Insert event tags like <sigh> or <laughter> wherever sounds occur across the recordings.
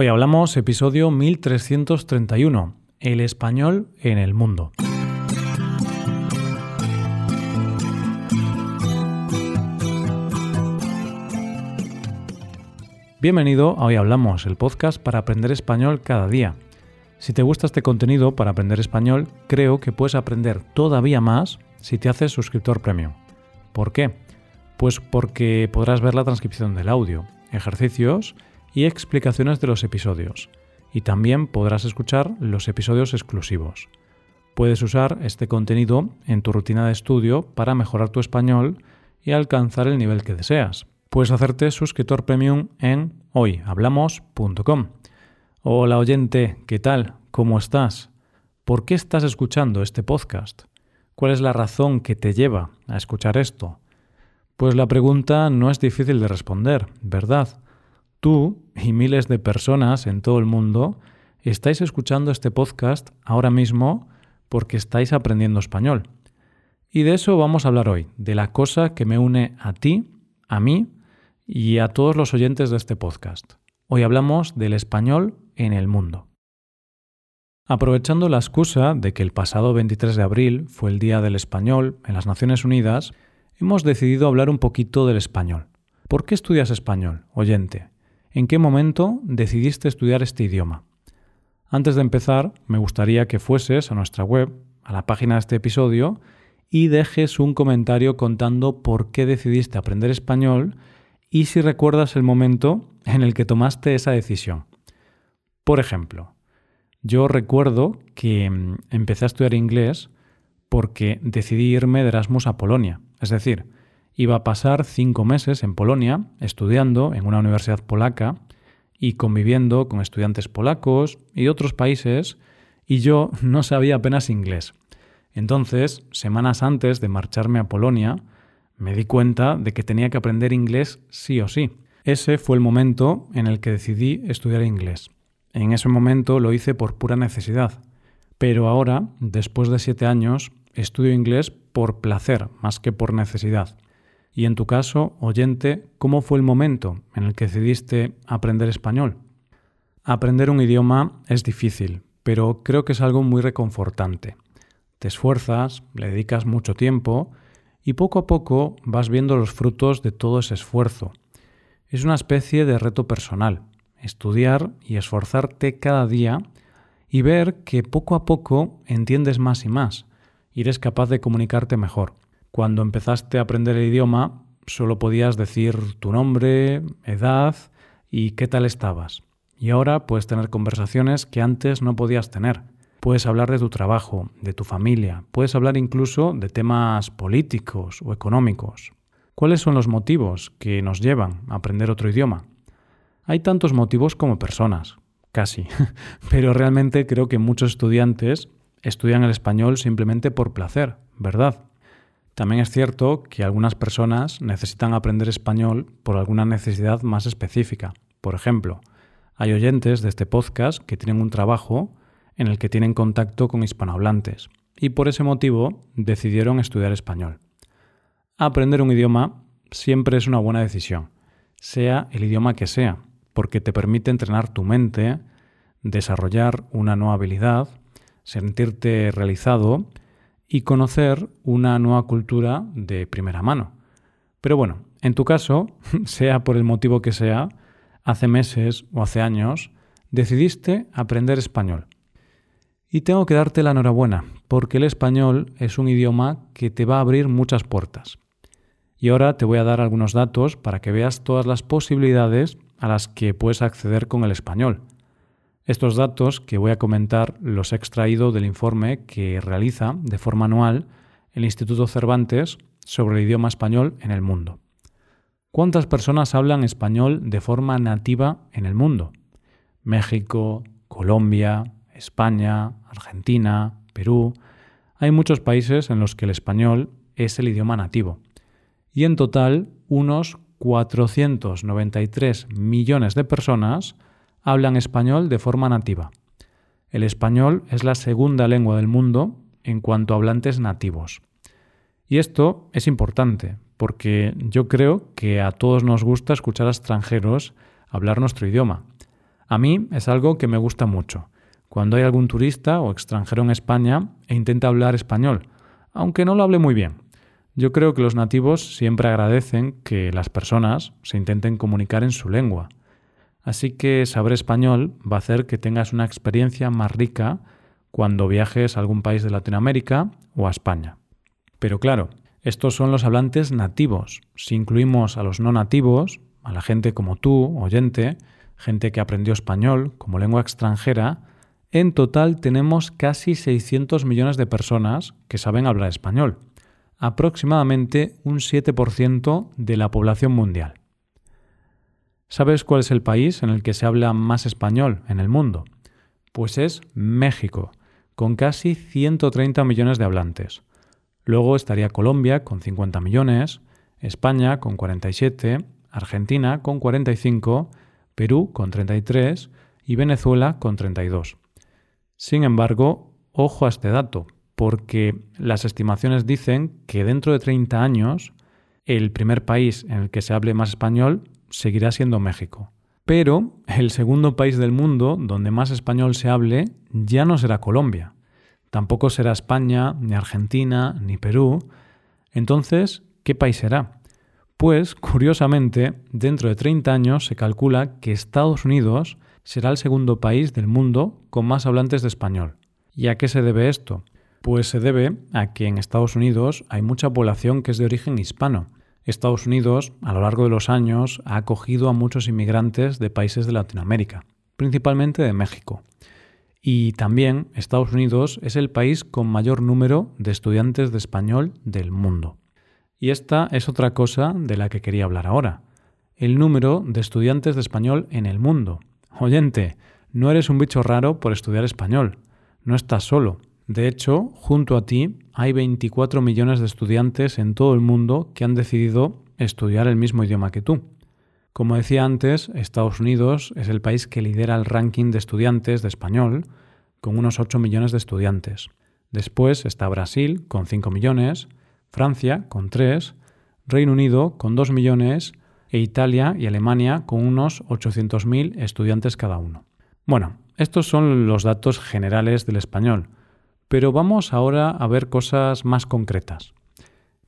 Hoy hablamos episodio 1331, el español en el mundo. Bienvenido a Hoy Hablamos, el podcast para aprender español cada día. Si te gusta este contenido para aprender español, creo que puedes aprender todavía más si te haces suscriptor premium. ¿Por qué? Pues porque podrás ver la transcripción del audio, ejercicios y explicaciones de los episodios. Y también podrás escuchar los episodios exclusivos. Puedes usar este contenido en tu rutina de estudio para mejorar tu español y alcanzar el nivel que deseas. Puedes hacerte suscriptor premium en hoyhablamos.com. Hola oyente, ¿qué tal? ¿Cómo estás? ¿Por qué estás escuchando este podcast? ¿Cuál es la razón que te lleva a escuchar esto? Pues la pregunta no es difícil de responder, ¿verdad? Tú y miles de personas en todo el mundo estáis escuchando este podcast ahora mismo porque estáis aprendiendo español. Y de eso vamos a hablar hoy, de la cosa que me une a ti, a mí y a todos los oyentes de este podcast. Hoy hablamos del español en el mundo. Aprovechando la excusa de que el pasado 23 de abril fue el Día del Español en las Naciones Unidas, hemos decidido hablar un poquito del español. ¿Por qué estudias español, oyente? ¿En qué momento decidiste estudiar este idioma? Antes de empezar, me gustaría que fueses a nuestra web, a la página de este episodio, y dejes un comentario contando por qué decidiste aprender español y si recuerdas el momento en el que tomaste esa decisión. Por ejemplo, yo recuerdo que mm, empecé a estudiar inglés porque decidí irme de Erasmus a Polonia. Es decir, Iba a pasar cinco meses en Polonia estudiando en una universidad polaca y conviviendo con estudiantes polacos y otros países y yo <laughs> no sabía apenas inglés. Entonces, semanas antes de marcharme a Polonia, me di cuenta de que tenía que aprender inglés sí o sí. Ese fue el momento en el que decidí estudiar inglés. En ese momento lo hice por pura necesidad. Pero ahora, después de siete años, estudio inglés por placer más que por necesidad. Y en tu caso, oyente, ¿cómo fue el momento en el que decidiste aprender español? Aprender un idioma es difícil, pero creo que es algo muy reconfortante. Te esfuerzas, le dedicas mucho tiempo y poco a poco vas viendo los frutos de todo ese esfuerzo. Es una especie de reto personal, estudiar y esforzarte cada día y ver que poco a poco entiendes más y más y eres capaz de comunicarte mejor. Cuando empezaste a aprender el idioma, solo podías decir tu nombre, edad y qué tal estabas. Y ahora puedes tener conversaciones que antes no podías tener. Puedes hablar de tu trabajo, de tu familia, puedes hablar incluso de temas políticos o económicos. ¿Cuáles son los motivos que nos llevan a aprender otro idioma? Hay tantos motivos como personas, casi, <laughs> pero realmente creo que muchos estudiantes estudian el español simplemente por placer, ¿verdad? También es cierto que algunas personas necesitan aprender español por alguna necesidad más específica. Por ejemplo, hay oyentes de este podcast que tienen un trabajo en el que tienen contacto con hispanohablantes y por ese motivo decidieron estudiar español. Aprender un idioma siempre es una buena decisión, sea el idioma que sea, porque te permite entrenar tu mente, desarrollar una nueva habilidad, sentirte realizado y conocer una nueva cultura de primera mano. Pero bueno, en tu caso, <laughs> sea por el motivo que sea, hace meses o hace años, decidiste aprender español. Y tengo que darte la enhorabuena, porque el español es un idioma que te va a abrir muchas puertas. Y ahora te voy a dar algunos datos para que veas todas las posibilidades a las que puedes acceder con el español. Estos datos que voy a comentar los he extraído del informe que realiza de forma anual el Instituto Cervantes sobre el idioma español en el mundo. ¿Cuántas personas hablan español de forma nativa en el mundo? México, Colombia, España, Argentina, Perú. Hay muchos países en los que el español es el idioma nativo. Y en total, unos 493 millones de personas hablan español de forma nativa. El español es la segunda lengua del mundo en cuanto a hablantes nativos. Y esto es importante, porque yo creo que a todos nos gusta escuchar a extranjeros hablar nuestro idioma. A mí es algo que me gusta mucho. Cuando hay algún turista o extranjero en España e intenta hablar español, aunque no lo hable muy bien. Yo creo que los nativos siempre agradecen que las personas se intenten comunicar en su lengua. Así que saber español va a hacer que tengas una experiencia más rica cuando viajes a algún país de Latinoamérica o a España. Pero claro, estos son los hablantes nativos. Si incluimos a los no nativos, a la gente como tú, oyente, gente que aprendió español como lengua extranjera, en total tenemos casi 600 millones de personas que saben hablar español, aproximadamente un 7% de la población mundial. ¿Sabes cuál es el país en el que se habla más español en el mundo? Pues es México, con casi 130 millones de hablantes. Luego estaría Colombia con 50 millones, España con 47, Argentina con 45, Perú con 33 y Venezuela con 32. Sin embargo, ojo a este dato, porque las estimaciones dicen que dentro de 30 años el primer país en el que se hable más español seguirá siendo México. Pero el segundo país del mundo donde más español se hable ya no será Colombia. Tampoco será España, ni Argentina, ni Perú. Entonces, ¿qué país será? Pues, curiosamente, dentro de 30 años se calcula que Estados Unidos será el segundo país del mundo con más hablantes de español. ¿Y a qué se debe esto? Pues se debe a que en Estados Unidos hay mucha población que es de origen hispano. Estados Unidos, a lo largo de los años, ha acogido a muchos inmigrantes de países de Latinoamérica, principalmente de México. Y también Estados Unidos es el país con mayor número de estudiantes de español del mundo. Y esta es otra cosa de la que quería hablar ahora. El número de estudiantes de español en el mundo. Oyente, no eres un bicho raro por estudiar español. No estás solo. De hecho, junto a ti hay 24 millones de estudiantes en todo el mundo que han decidido estudiar el mismo idioma que tú. Como decía antes, Estados Unidos es el país que lidera el ranking de estudiantes de español, con unos 8 millones de estudiantes. Después está Brasil, con 5 millones, Francia con 3, Reino Unido con 2 millones e Italia y Alemania con unos 800.000 estudiantes cada uno. Bueno, estos son los datos generales del español, pero vamos ahora a ver cosas más concretas.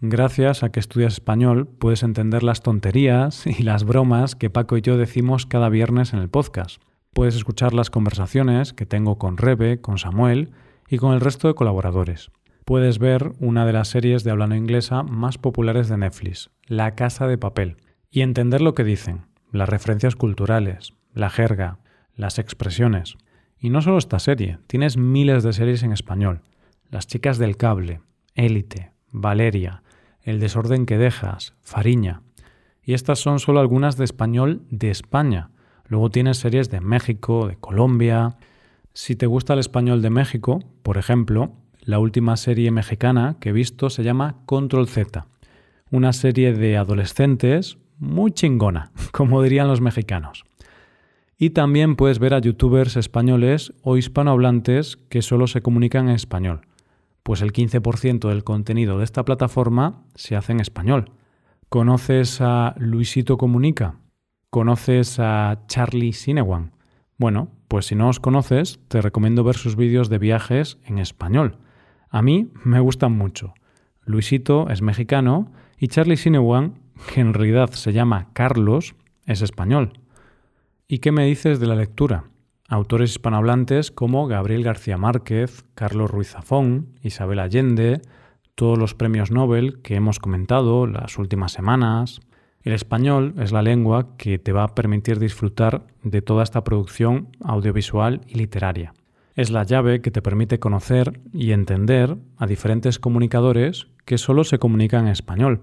Gracias a que estudias español puedes entender las tonterías <laughs> y las bromas que Paco y yo decimos cada viernes en el podcast. Puedes escuchar las conversaciones que tengo con Rebe, con Samuel y con el resto de colaboradores puedes ver una de las series de habla no inglesa más populares de Netflix, La Casa de Papel, y entender lo que dicen, las referencias culturales, la jerga, las expresiones. Y no solo esta serie, tienes miles de series en español. Las chicas del cable, Élite, Valeria, El desorden que dejas, Fariña. Y estas son solo algunas de español de España. Luego tienes series de México, de Colombia. Si te gusta el español de México, por ejemplo, la última serie mexicana que he visto se llama Control Z, una serie de adolescentes muy chingona, <laughs> como dirían los mexicanos. Y también puedes ver a youtubers españoles o hispanohablantes que solo se comunican en español, pues el 15% del contenido de esta plataforma se hace en español. ¿Conoces a Luisito Comunica? ¿Conoces a Charlie Sinewan? Bueno, pues si no os conoces, te recomiendo ver sus vídeos de viajes en español. A mí me gustan mucho. Luisito es mexicano y Charlie Sinewan, que en realidad se llama Carlos, es español. ¿Y qué me dices de la lectura? Autores hispanohablantes como Gabriel García Márquez, Carlos Ruiz Zafón, Isabel Allende, todos los premios Nobel que hemos comentado las últimas semanas. El español es la lengua que te va a permitir disfrutar de toda esta producción audiovisual y literaria. Es la llave que te permite conocer y entender a diferentes comunicadores que solo se comunican en español.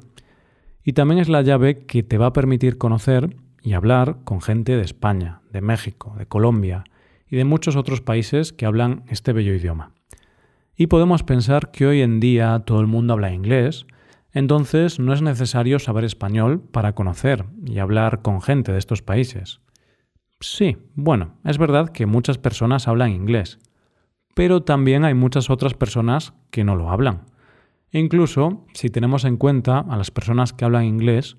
Y también es la llave que te va a permitir conocer y hablar con gente de España, de México, de Colombia y de muchos otros países que hablan este bello idioma. Y podemos pensar que hoy en día todo el mundo habla inglés, entonces no es necesario saber español para conocer y hablar con gente de estos países. Sí, bueno, es verdad que muchas personas hablan inglés, pero también hay muchas otras personas que no lo hablan. E incluso, si tenemos en cuenta a las personas que hablan inglés,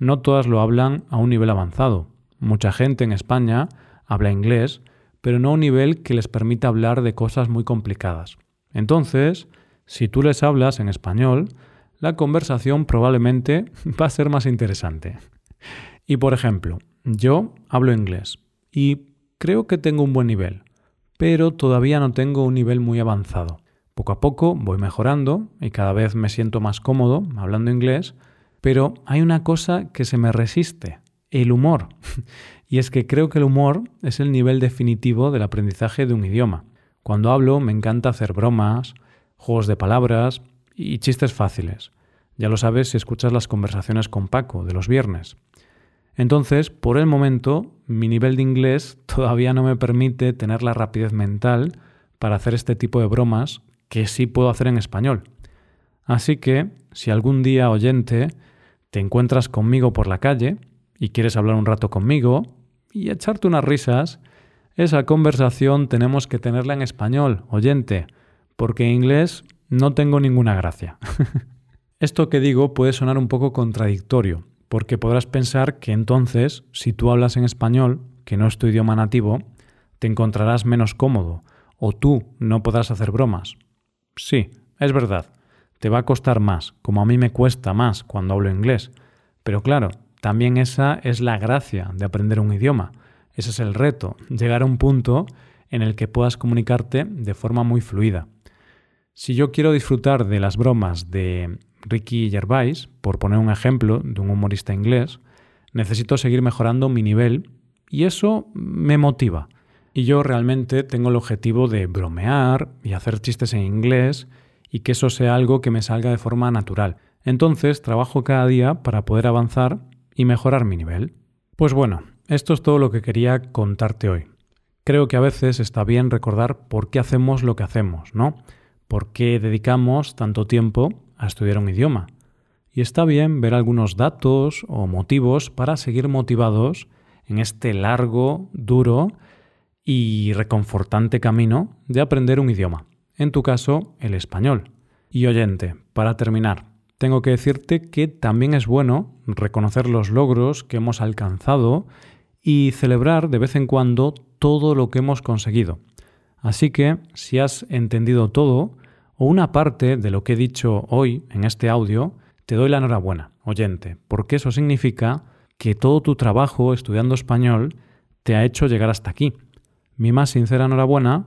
no todas lo hablan a un nivel avanzado. Mucha gente en España habla inglés, pero no a un nivel que les permita hablar de cosas muy complicadas. Entonces, si tú les hablas en español, la conversación probablemente <laughs> va a ser más interesante. Y por ejemplo, yo hablo inglés y creo que tengo un buen nivel, pero todavía no tengo un nivel muy avanzado. Poco a poco voy mejorando y cada vez me siento más cómodo hablando inglés, pero hay una cosa que se me resiste, el humor. <laughs> y es que creo que el humor es el nivel definitivo del aprendizaje de un idioma. Cuando hablo me encanta hacer bromas, juegos de palabras y chistes fáciles. Ya lo sabes si escuchas las conversaciones con Paco de los viernes. Entonces, por el momento, mi nivel de inglés <laughs> todavía no me permite tener la rapidez mental para hacer este tipo de bromas que sí puedo hacer en español. Así que, si algún día oyente te encuentras conmigo por la calle y quieres hablar un rato conmigo y echarte unas risas, esa conversación tenemos que tenerla en español, oyente, porque en inglés no tengo ninguna gracia. <laughs> Esto que digo puede sonar un poco contradictorio, porque podrás pensar que entonces, si tú hablas en español, que no es tu idioma nativo, te encontrarás menos cómodo, o tú no podrás hacer bromas. Sí, es verdad. Te va a costar más, como a mí me cuesta más cuando hablo inglés. Pero claro, también esa es la gracia de aprender un idioma. Ese es el reto, llegar a un punto en el que puedas comunicarte de forma muy fluida. Si yo quiero disfrutar de las bromas de Ricky Gervais, por poner un ejemplo de un humorista inglés, necesito seguir mejorando mi nivel y eso me motiva. Y yo realmente tengo el objetivo de bromear y hacer chistes en inglés y que eso sea algo que me salga de forma natural. Entonces trabajo cada día para poder avanzar y mejorar mi nivel. Pues bueno, esto es todo lo que quería contarte hoy. Creo que a veces está bien recordar por qué hacemos lo que hacemos, ¿no? ¿Por qué dedicamos tanto tiempo a estudiar un idioma? Y está bien ver algunos datos o motivos para seguir motivados en este largo, duro y reconfortante camino de aprender un idioma, en tu caso el español. Y oyente, para terminar, tengo que decirte que también es bueno reconocer los logros que hemos alcanzado y celebrar de vez en cuando todo lo que hemos conseguido. Así que, si has entendido todo o una parte de lo que he dicho hoy en este audio, te doy la enhorabuena, oyente, porque eso significa que todo tu trabajo estudiando español te ha hecho llegar hasta aquí mi más sincera enhorabuena